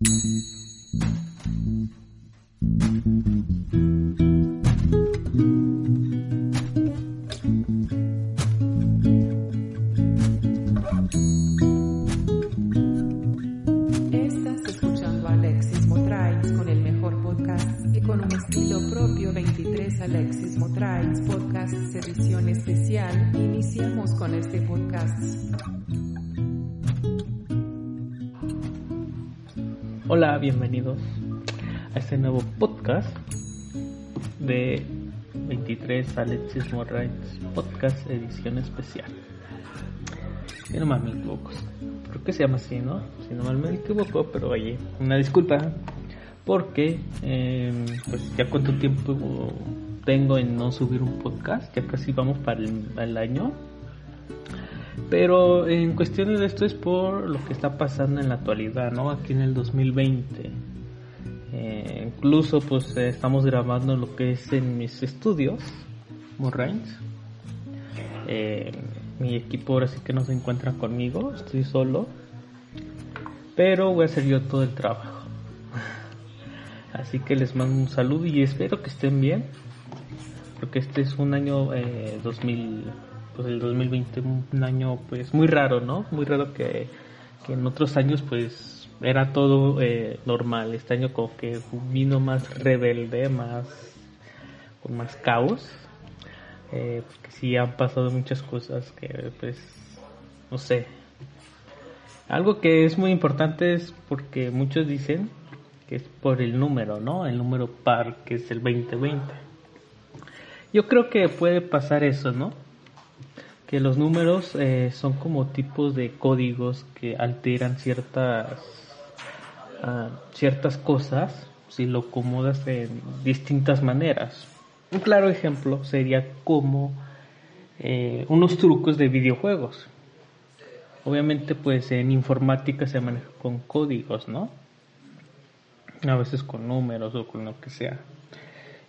Mm-hmm. Mm-hmm. Hola, bienvenidos a este nuevo podcast de 23 Alexis Morales Podcast Edición Especial. Si no mal me equivoco, creo que se llama así, ¿no? Si no mal me equivoco, pero oye, una disculpa porque eh, pues ya cuánto tiempo tengo en no subir un podcast, ya casi vamos para el año. Pero en cuestiones de esto es por lo que está pasando en la actualidad, ¿no? Aquí en el 2020. Eh, incluso pues eh, estamos grabando lo que es en mis estudios, Morrains. Eh, mi equipo ahora sí que no se encuentra conmigo, estoy solo. Pero voy a hacer yo todo el trabajo. Así que les mando un saludo y espero que estén bien. Porque este es un año 2000 pues el 2020 un año pues muy raro, ¿no? Muy raro que, en otros años pues era todo eh, normal. Este año como que vino más rebelde, más con más caos. Eh, porque sí han pasado muchas cosas que pues no sé. Algo que es muy importante es porque muchos dicen que es por el número, ¿no? El número par que es el 2020. Yo creo que puede pasar eso, ¿no? Que los números eh, son como tipos de códigos que alteran ciertas uh, ciertas cosas si lo acomodas en distintas maneras. Un claro ejemplo sería como eh, unos trucos de videojuegos. Obviamente pues en informática se maneja con códigos, ¿no? A veces con números o con lo que sea.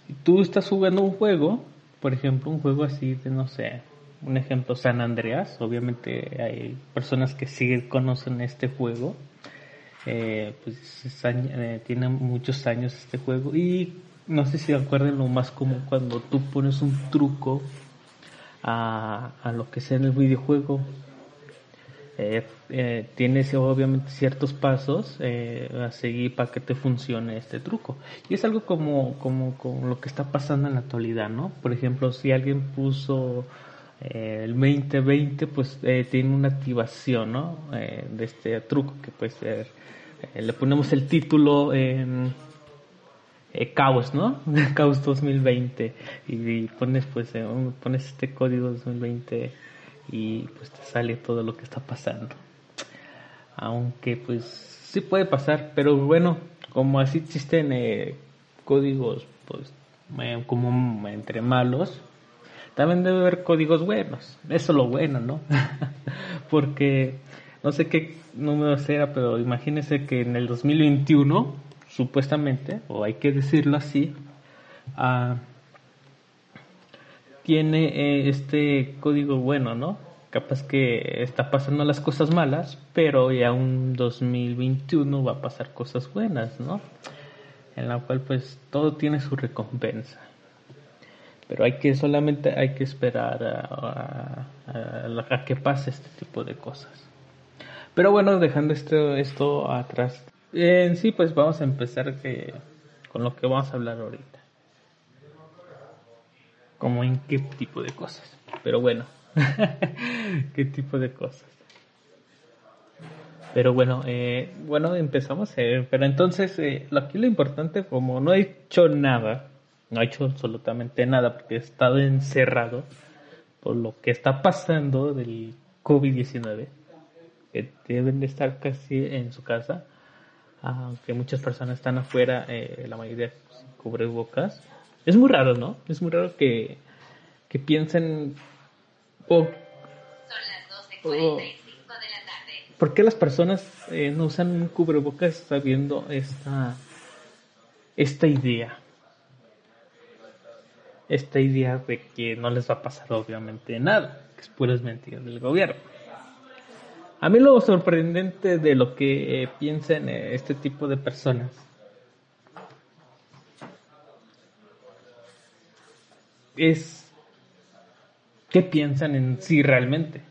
Y tú estás jugando un juego, por ejemplo, un juego así de no sé, un ejemplo San Andreas. Obviamente hay personas que sí conocen este juego. Eh, pues es, eh, muchos años este juego. Y no sé si acuerdan lo más común cuando tú pones un truco a, a lo que sea en el videojuego. Eh, eh, tienes obviamente ciertos pasos eh, a seguir para que te funcione este truco. Y es algo como, como, como lo que está pasando en la actualidad no por ejemplo si alguien puso eh, el 2020 pues eh, tiene una activación ¿no? Eh, de este truco que puede ser le ponemos el título caos no caos 2020 y, y pones pues pones este código 2020 y pues te sale todo lo que está pasando. Aunque pues sí puede pasar pero bueno como así existen códigos pues como entre malos también debe haber códigos buenos. Eso es lo bueno, ¿no? Porque no sé qué número será, pero imagínense que en el 2021, supuestamente, o hay que decirlo así, uh, tiene eh, este código bueno, ¿no? Capaz que está pasando las cosas malas, pero ya un 2021 va a pasar cosas buenas, ¿no? En la cual pues todo tiene su recompensa pero hay que solamente hay que esperar a, a, que pase este tipo de cosas. Pero bueno dejando esto esto atrás en sí pues vamos a empezar que, con lo que vamos a hablar ahorita. Como en qué tipo de cosas pero bueno qué tipo de cosas. Pero bueno eh, bueno empezamos eh, pero entonces eh, aquí lo importante como no he hecho nada no ha hecho absolutamente nada porque ha estado encerrado por lo que está pasando del COVID-19. que deben de estar casi en su casa, aunque muchas personas están afuera, eh, la mayoría pues, cubre bocas. Es muy raro, ¿no? Es muy raro que, que piensen o, ¿Por qué las personas eh, no usan un cubrebocas sabiendo esta, esta idea? Esta idea de que no les va a pasar obviamente nada, que es puras mentiras del gobierno. A mí lo sorprendente de lo que eh, piensan eh, este tipo de personas es qué piensan en sí realmente.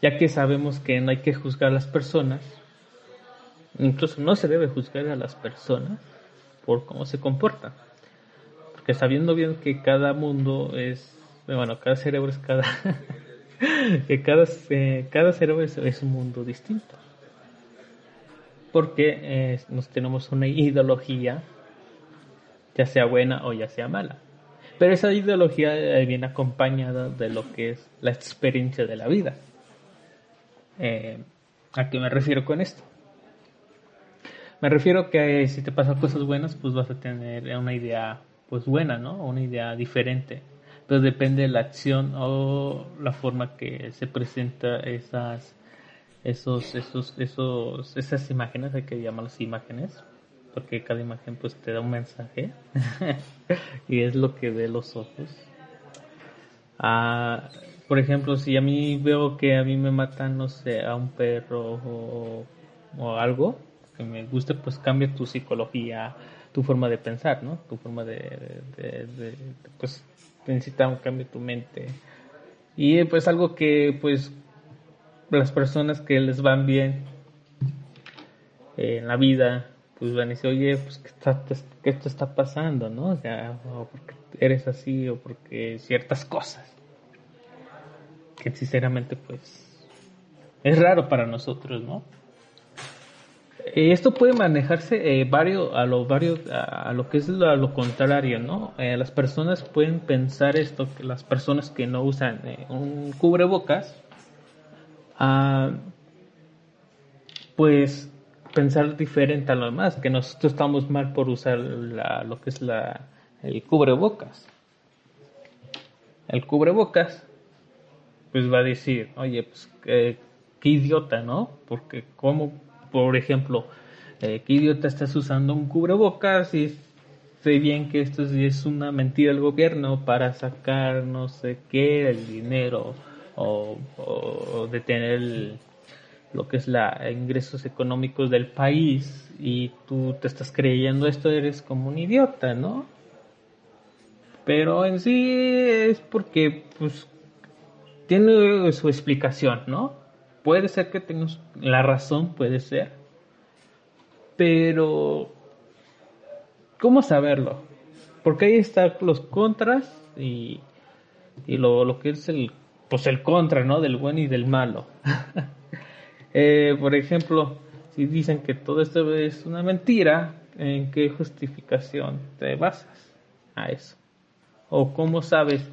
Ya que sabemos que no hay que juzgar a las personas, incluso no se debe juzgar a las personas por cómo se comportan. Porque sabiendo bien que cada mundo es, bueno, cada cerebro es cada que cada, eh, cada cerebro es, un mundo distinto. Porque eh, nos tenemos una ideología, ya sea buena o ya sea mala. Pero esa ideología eh, viene acompañada de lo que es la experiencia de la vida. ¿A qué me refiero con esto? Me refiero que si te pasan cosas buenas, pues vas a tener una idea pues buena, ¿no? Una idea diferente pero depende de la acción o la forma que se presenta esas esos esos esos esas imágenes hay que llamarlas imágenes porque cada imagen pues te da un mensaje y es lo que ve los ojos ah, por ejemplo si a mí veo que a mí me matan no sé a un perro o, o algo que me guste pues cambia tu psicología tu forma de pensar no tu forma de, de, de pues necesita un cambio de tu mente. Y pues algo que pues las personas que les van bien en la vida, pues van a decir, oye, pues ¿qué, está, qué esto está pasando, ¿no? O sea, o porque eres así o porque ciertas cosas. Que sinceramente pues es raro para nosotros, ¿no? Eh, esto puede manejarse eh, varios, a lo varios, a, lo que es lo, contrario, ¿no? Eh, las personas pueden pensar esto, que las personas que no usan un cubrebocas, ah, pues pensar diferente a lo demás, que nosotros estamos mal por usar lo que es la, el cubrebocas. El cubrebocas, pues va a decir, oye, pues qué idiota, ¿no? Porque cómo por ejemplo, eh, ¿qué idiota estás usando un cubrebocas? Y sé bien que esto es una mentira del gobierno para sacar no sé qué, el dinero o, detener lo que es la ingresos económicos del país y tú te estás creyendo esto, eres como un idiota, ¿no? Pero en sí es porque pues tiene su explicación, ¿no? Puede ser que tengas la razón, puede ser. Pero, ¿cómo saberlo? Porque ahí están los contras y, y lo, lo, que es el, pues el contra, ¿no? Del bueno y del malo. Eh, por ejemplo, si dicen que todo esto es una mentira, ¿en qué justificación te basas a eso? ¿O cómo sabes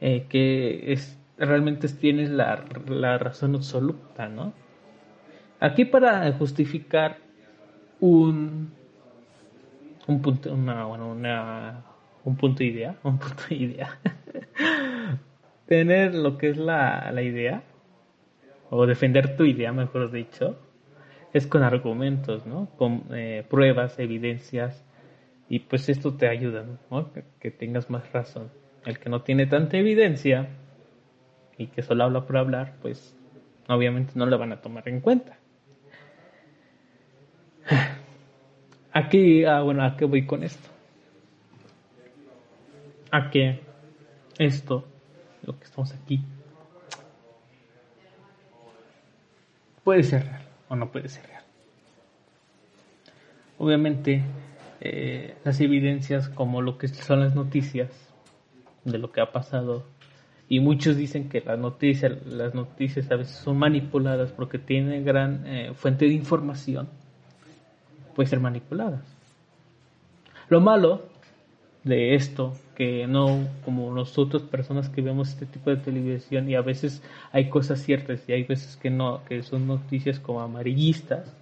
eh, que es realmente tienes la, la razón absoluta, ¿no? Aquí para justificar un, un punto, una, bueno, una, un punto de idea, un punto de idea. Tener lo que es la, la idea, o defender tu idea, mejor dicho, es con argumentos, ¿no? Con eh, pruebas, evidencias, y pues esto te ayuda, ¿no? que tengas más razón. El que no tiene tanta evidencia, y que solo habla por hablar, pues obviamente no lo van a tomar en cuenta. Aquí, ah, bueno, ¿a qué voy con esto? A que esto, lo que estamos aquí, puede ser real o no puede ser real. Obviamente, eh, las evidencias como lo que son las noticias de lo que ha pasado y muchos dicen que las noticias, las noticias a veces son manipuladas porque tienen gran eh, fuente de información, puede ser manipuladas. Lo malo de esto, que no como nosotros personas que vemos este tipo de televisión y a veces hay cosas ciertas y hay veces que no, que son noticias como amarillistas.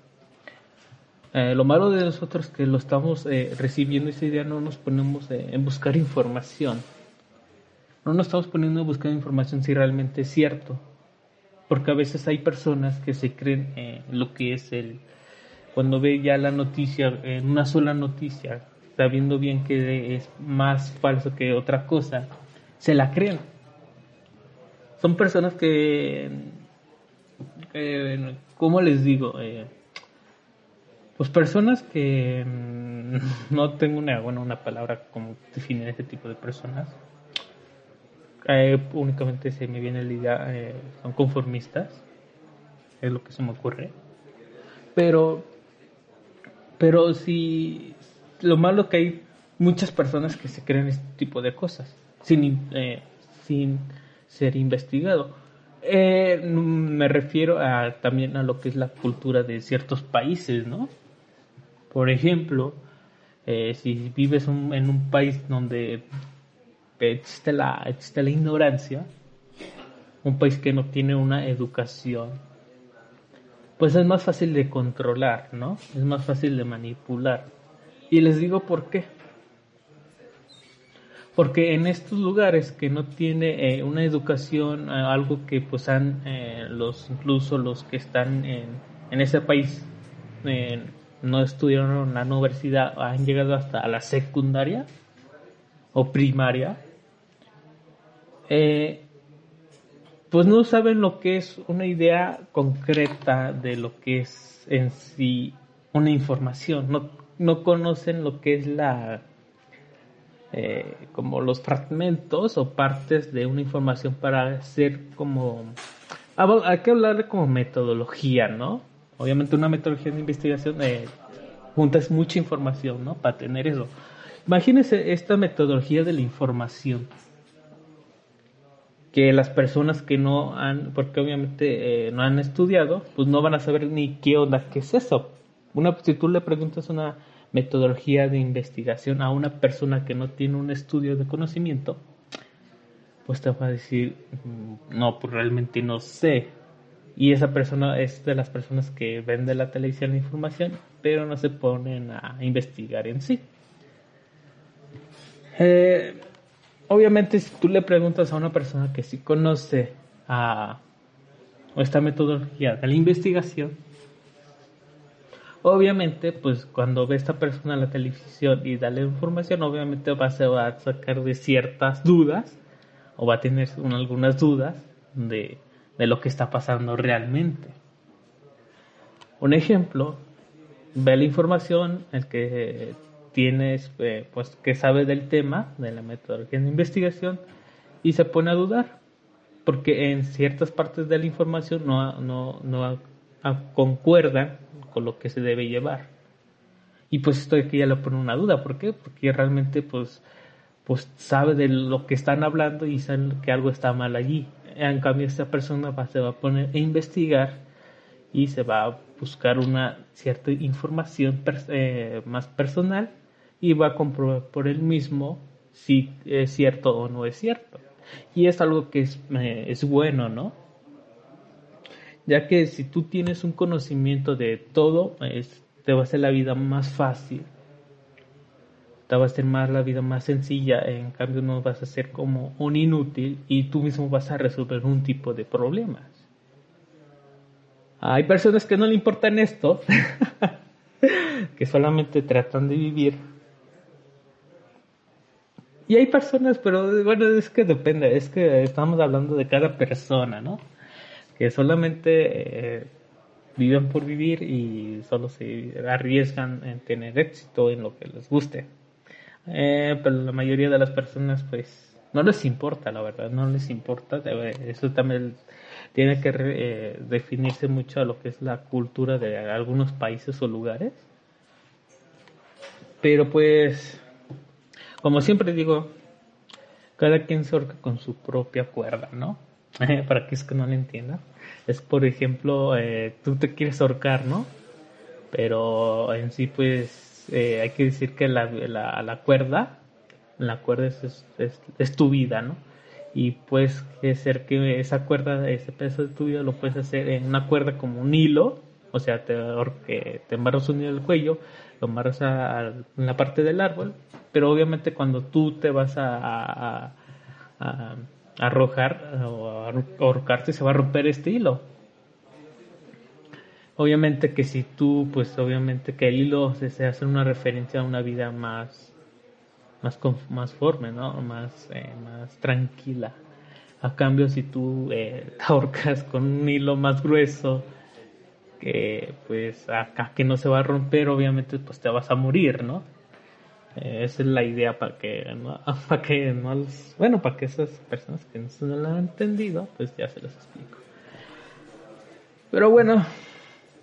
Eh, lo malo de nosotros que lo estamos eh, recibiendo esa idea no nos ponemos en buscar información. No nos estamos poniendo a buscar información si realmente es cierto. Porque a veces hay personas que se creen lo que es el... Cuando ve ya la noticia, en una sola noticia, sabiendo bien que es más falso que otra cosa, se la creen. Son personas que, eh, ¿cómo les digo? Eh, pues personas que mm, no tengo una, bueno, una palabra como definir ese tipo de personas. Eh, únicamente se me viene la idea, eh, son conformistas, es lo que se me ocurre. Pero, pero si, lo malo que hay muchas personas que se creen este tipo de cosas sin, eh, sin ser investigado. Me refiero a, también a lo que es la cultura de ciertos países, ¿no? Por ejemplo, si vives en un país donde existe la, existe la ignorancia, un país que no tiene una educación, pues es más fácil de controlar, ¿no? Es más fácil de manipular. Y les digo por qué. Porque en estos lugares que no tiene eh, una educación, eh, algo que pues han eh, los incluso los que están en, en ese país no estudiaron en la universidad, han llegado hasta la secundaria o primaria, pues no saben lo que es una idea concreta de lo que es en sí una información, no, no conocen lo que es la eh, como los fragmentos o partes de una información para hacer como ah, hay que hablarle como metodología no obviamente una metodología de investigación eh, juntas mucha información no para tener eso. Imagínense esta metodología de la información que las personas que no han, porque obviamente eh, no han estudiado, pues no van a saber ni qué onda, qué es eso. Una, si tú le preguntas una metodología de investigación a una persona que no tiene un estudio de conocimiento, pues te va a decir, mm, no, pues realmente no sé. Y esa persona es de las personas que vende la televisión la información, pero no se ponen a investigar en sí. Eh, obviamente, si tú le preguntas a una persona que sí conoce a esta metodología de la investigación, Obviamente, pues cuando ve esta persona en la televisión y da la información, obviamente va, se va a sacar de ciertas dudas o va a tener algunas dudas de, lo que está pasando realmente. Un ejemplo, ve la información, el que tienes, eh, pues que sabe del tema, de la metodología de investigación, y se pone a dudar, porque en ciertas partes de la información no, no, no concuerdan con lo que se debe llevar. Y pues esto aquí ya le pone una duda, ¿por qué? Porque realmente pues, pues sabe de lo que están hablando y sabe que algo está mal allí. En cambio esta persona va, se va a poner a investigar y se va a buscar una cierta información eh, más personal y va a comprobar por él mismo si es cierto o no es cierto. Y es algo que es, eh, es bueno, ¿no? ya que si tú tienes un conocimiento de todo, te va a hacer la vida más fácil, te va a hacer más la vida más sencilla, en cambio no vas a ser como un inútil y tú mismo vas a resolver un tipo de problemas. Hay personas que no le importan esto, que solamente tratan de vivir. Y hay personas, pero bueno, es que depende, es que estamos hablando de cada persona, ¿no? que solamente eh, viven por vivir y solo se arriesgan en tener éxito en lo que les guste. Eh, pero la mayoría de las personas pues no les importa, la verdad, no les importa. Eso también tiene que eh, definirse mucho a lo que es la cultura de algunos países o lugares. Pero pues, como siempre digo, cada quien se con su propia cuerda, ¿no? Para que es que no le entienda es por ejemplo, eh, tú te quieres ahorcar, ¿no? Pero en sí, pues, eh, hay que decir que la, la, cuerda la cuerda es, es, tu vida, ¿no? Y puedes ser que esa cuerda, ese pedazo de tu vida lo puedes hacer en una cuerda como un hilo, o sea, te, te embarras un hilo el cuello, lo amarras a, en la parte del árbol, pero obviamente cuando tú te vas a, a, arrojar o ahorcarte se va a romper este hilo. Obviamente que si tú, pues obviamente que el hilo se, hace una referencia a una vida más, más, más forme, ¿no? Más, eh, más tranquila. A cambio, si tú eh, te ahorcas con un hilo más grueso, que pues acá que no se va a romper, obviamente pues te vas a morir, ¿no? Eh, esa es la idea para que, para que no bueno, para que esas personas que no se han entendido, pues ya se los explico. Pero bueno,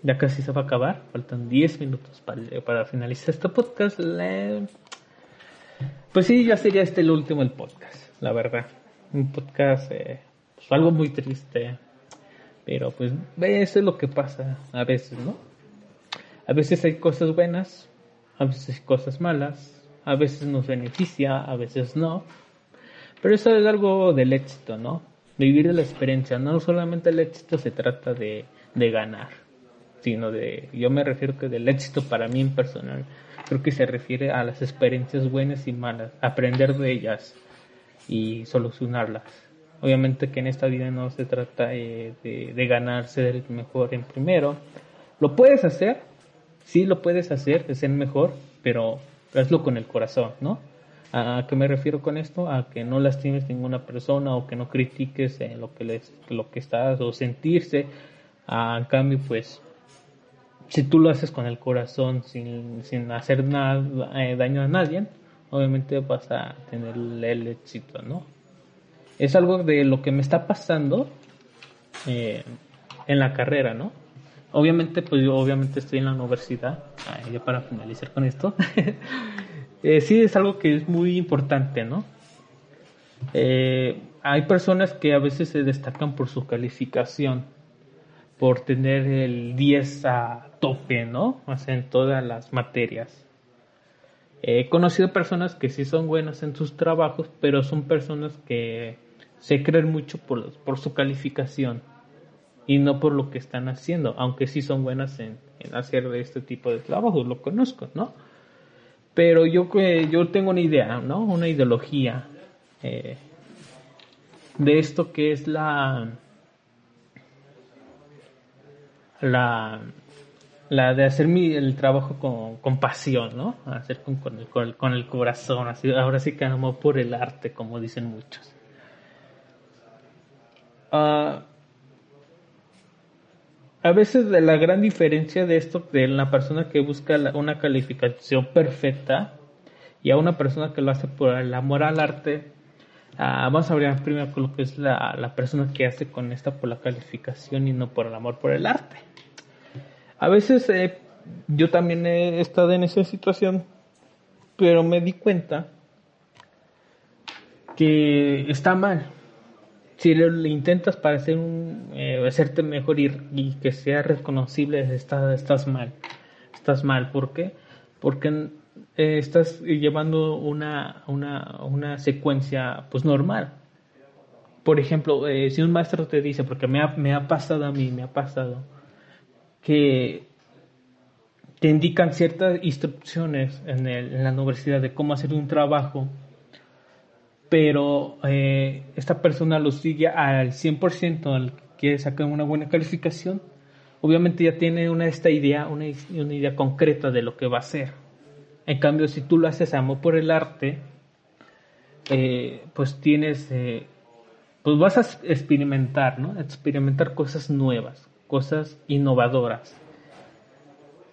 ya casi se va a acabar, faltan 10 minutos para, para finalizar este podcast. Pues sí, ya sería este el último el podcast, la verdad. Un podcast, eh, pues, algo muy triste, pero pues eso es lo que pasa a veces, ¿no? A veces hay cosas buenas, a veces hay cosas malas, a veces nos beneficia, a veces no. Pero eso es algo del éxito, ¿no? Vivir de la experiencia. No solamente el éxito se trata de, de ganar, sino de, yo me refiero que del éxito para mí en personal, creo que se refiere a las experiencias buenas y malas, aprender de ellas y solucionarlas Obviamente que en esta vida no se trata eh, de, ganar, ser el mejor en primero. Lo puedes hacer, sí lo puedes hacer, de ser mejor, pero hazlo con el corazón, ¿no? ¿A qué me refiero con esto? A que no lastimes ninguna persona o que no critiques eh, lo que les, lo que estás o sentirse. en cambio, pues, si tú lo haces con el corazón sin, sin hacer nada, eh, daño a nadie, obviamente vas a tener el éxito, ¿no? Es algo de lo que me está pasando eh, en la carrera, ¿no? Obviamente, pues yo obviamente estoy en la universidad, ya para finalizar con esto, eh, sí es algo que es muy importante, ¿no? Eh, hay personas que a veces se destacan por su calificación, por tener el 10 a tope, ¿no? O sea, en todas las materias. He conocido personas que sí son buenas en sus trabajos, pero son personas que se creen mucho por, su calificación y no por lo que están haciendo, aunque sí son buenas en, hacer este tipo de trabajo, lo conozco, ¿no? Pero yo, yo tengo una idea, ¿no? Una ideología eh, de esto que es la, la, la de hacer mi, el trabajo con, con pasión, ¿no? Hacer con, con, el, con, el, corazón, así, ahora sí que amo por el arte, como dicen muchos. Ah, a veces de la gran diferencia de esto de la persona que busca una calificación perfecta y a una persona que lo hace por el amor al arte, ah, vamos a hablar primero con lo que es la, persona que hace con esta por la calificación y no por el amor por el arte. A veces eh, yo también he estado en esa situación, pero me di cuenta que está mal si le, intentas para hacer un, eh, hacerte mejor y, que sea reconocible, estás, estás mal. Estás mal. ¿Por qué? Porque eh, estás llevando una, una, una, secuencia pues normal. Por ejemplo, eh, si un maestro te dice, porque me ha, me ha pasado a mí, me ha pasado, que te indican ciertas instrucciones en, en la universidad de cómo hacer un trabajo, pero eh, esta persona lo sigue al 100%, al que quiere sacar una buena calificación, obviamente ya tiene una, esta idea, una, una, idea concreta de lo que va a hacer. En cambio, si tú lo haces amor por el arte, eh, pues tienes, eh, pues vas a experimentar, ¿no? Experimentar cosas nuevas, cosas innovadoras.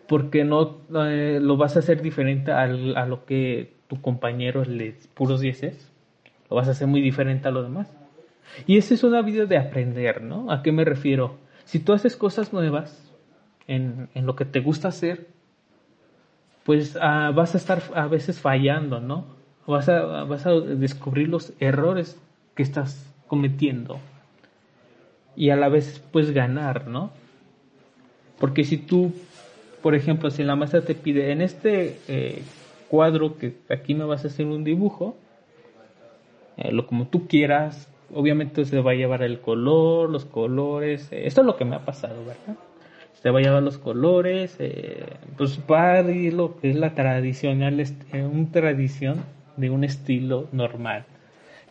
Porque no lo vas a hacer diferente a, a lo que tu compañero les puros dieces lo vas a hacer muy diferente a lo demás. Y esa es una vida de aprender, ¿no? ¿A qué me refiero? Si tú haces cosas nuevas en, lo que te gusta hacer, pues ah, vas a estar a veces fallando, ¿no? Vas a, vas a descubrir los errores que estás cometiendo. Y a la vez, pues ganar, ¿no? Porque si tú, por ejemplo, si la maestra te pide en este eh, cuadro que aquí me vas a hacer un dibujo, eh, lo como tú quieras. Obviamente se va a llevar el color, los colores. Eh, esto es lo que me ha pasado, ¿verdad? Se va a llevar los colores, eh, pues va a ir lo que es la tradicional, una tradición de un estilo normal.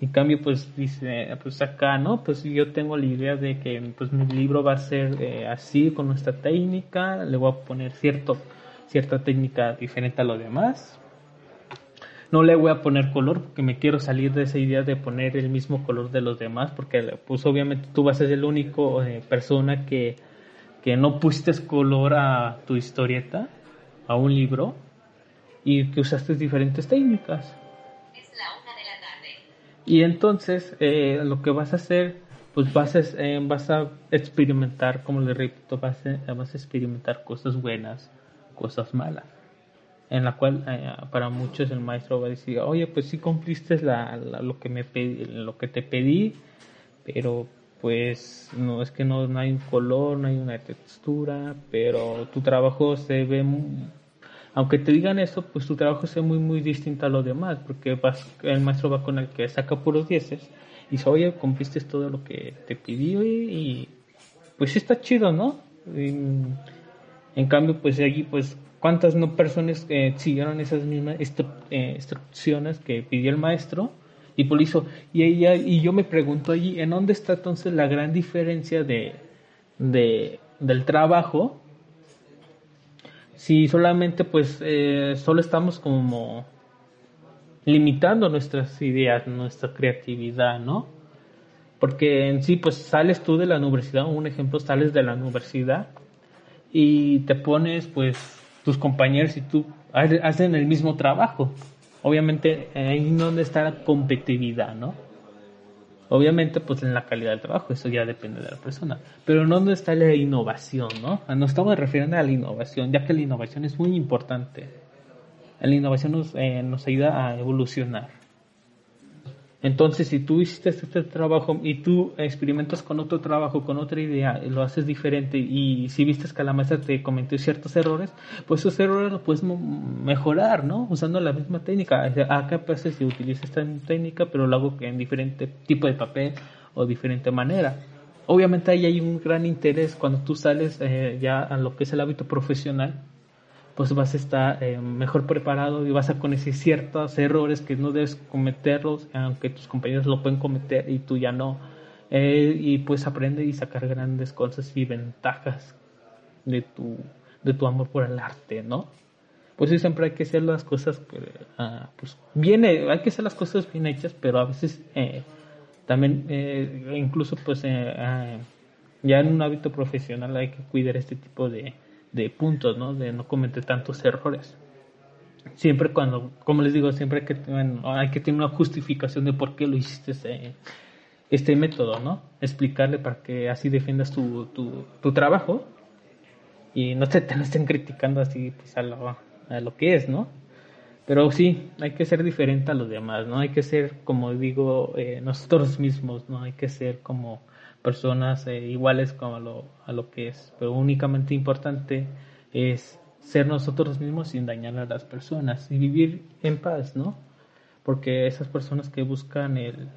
En cambio, pues dice, pues acá, ¿no? Pues yo tengo la idea de que pues mi libro va a ser así, con nuestra técnica, le voy a poner cierto, cierta técnica diferente a lo demás, no le voy a poner color porque me quiero salir de esa idea de poner el mismo color de los demás porque pues obviamente tú vas a ser el único eh, persona que, que no pusiste color a tu historieta, a un libro y que usaste diferentes técnicas. Es la una de la tarde. Y entonces eh, lo que vas a hacer pues vas a, eh, vas a experimentar, como le repito, vas vas a experimentar cosas buenas, cosas malas en la cual eh, para muchos el maestro va a decir, oye, pues sí cumpliste la, lo, que me pedí, lo que te pedí, pero pues no es que no, no, hay un color, no hay una textura, pero tu trabajo se ve, aunque te digan eso, pues tu trabajo se ve muy, muy distinto a los demás, porque el maestro va con el que saca puros dieces y dice, oye, cumpliste todo lo que te pidió y, pues está chido, ¿no? En cambio, pues allí, pues cuántas no personas eh, siguieron esas mismas eh, instrucciones que pidió el maestro y por eso y ella y yo me pregunto allí en dónde está entonces la gran diferencia de, del trabajo si solamente pues eh, solo estamos como limitando nuestras ideas nuestra creatividad no porque en sí pues sales tú de la universidad un ejemplo sales de la universidad y te pones pues tus compañeros y tú hacen el mismo trabajo. Obviamente ahí donde está la competitividad, ¿no? Obviamente pues en la calidad del trabajo, eso ya depende de la persona. Pero no donde está la innovación, ¿no? Nos estamos refiriendo a la innovación, ya que la innovación es muy importante. La innovación nos, eh, nos ayuda a evolucionar. Entonces, si tú hiciste este trabajo y tú experimentas con otro trabajo, con otra idea, lo haces diferente y si viste que la maestra te cometió ciertos errores, pues esos errores los puedes mejorar, ¿no? Usando la misma técnica. Acá pues si utiliza esta técnica, pero lo hago en diferente tipo de papel o diferente manera. Obviamente ahí hay un gran interés cuando tú sales eh, ya a lo que es el hábito profesional, pues vas a estar eh, mejor preparado y vas a conocer ciertos errores que no debes cometerlos, aunque tus compañeros lo pueden cometer y tú ya no. Eh, y pues aprende y sacar grandes cosas y ventajas de tu, de tu amor por el arte, ¿no? Pues sí, siempre hay que hacer las cosas, ah, pues bien, hay que hacer las cosas bien hechas, pero a veces eh, también, incluso pues ah, ya en un hábito profesional hay que cuidar este tipo de, de puntos, ¿no? De no cometer tantos errores. Siempre cuando, como les digo, siempre hay que, hay que tener una justificación de por qué lo hiciste este, este método, ¿no? Explicarle para que así defiendas tu, tu, tu trabajo y no te, te lo estén criticando así pues, a, lo, a lo que es, ¿no? Pero sí, hay que ser diferente a los demás, ¿no? Hay que ser, como digo, eh, nosotros mismos, ¿no? Hay que ser como personas eh, iguales como a lo, a lo que es, pero únicamente importante es ser nosotros mismos sin dañar a las personas y vivir en paz, ¿no? Porque esas personas que buscan el,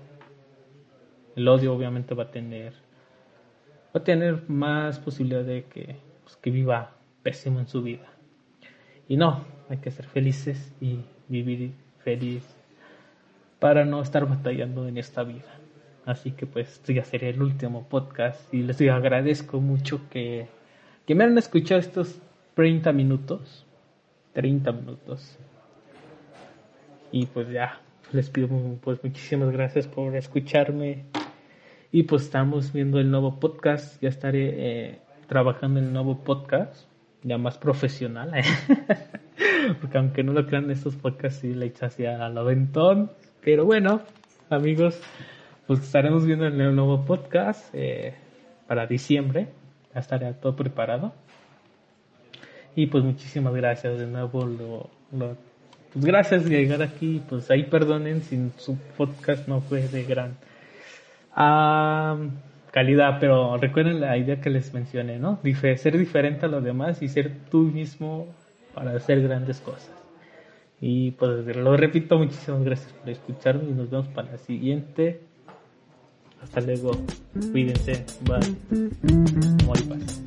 el odio obviamente va a tener va a tener más posibilidad de que, pues, que viva pésimo en su vida. Y no, hay que ser felices y vivir feliz para no estar batallando en esta vida. Así que pues esto ya sería el último podcast y les agradezco mucho que, me han escuchado estos 30 minutos. 30 minutos. Y pues ya, les pido pues muchísimas gracias por escucharme. Y pues estamos viendo el nuevo podcast. Ya estaré eh, trabajando en el nuevo podcast, ya más profesional. ¿eh? Porque aunque no lo crean, estos podcasts sí le echas hacia al aventón. Pero bueno, amigos, pues estaremos viendo el nuevo podcast eh, para diciembre. Ya estaré todo preparado. Y pues muchísimas gracias de nuevo. Lo, pues gracias de llegar aquí. Pues ahí perdonen si su podcast no fue de gran calidad. Pero recuerden la idea que les mencioné, ¿no? ser diferente a los demás y ser tú mismo para hacer grandes cosas. Y pues lo repito, muchísimas gracias por escucharme y nos vemos para la siguiente. Hasta luego. Cuídense. Bye. Paz.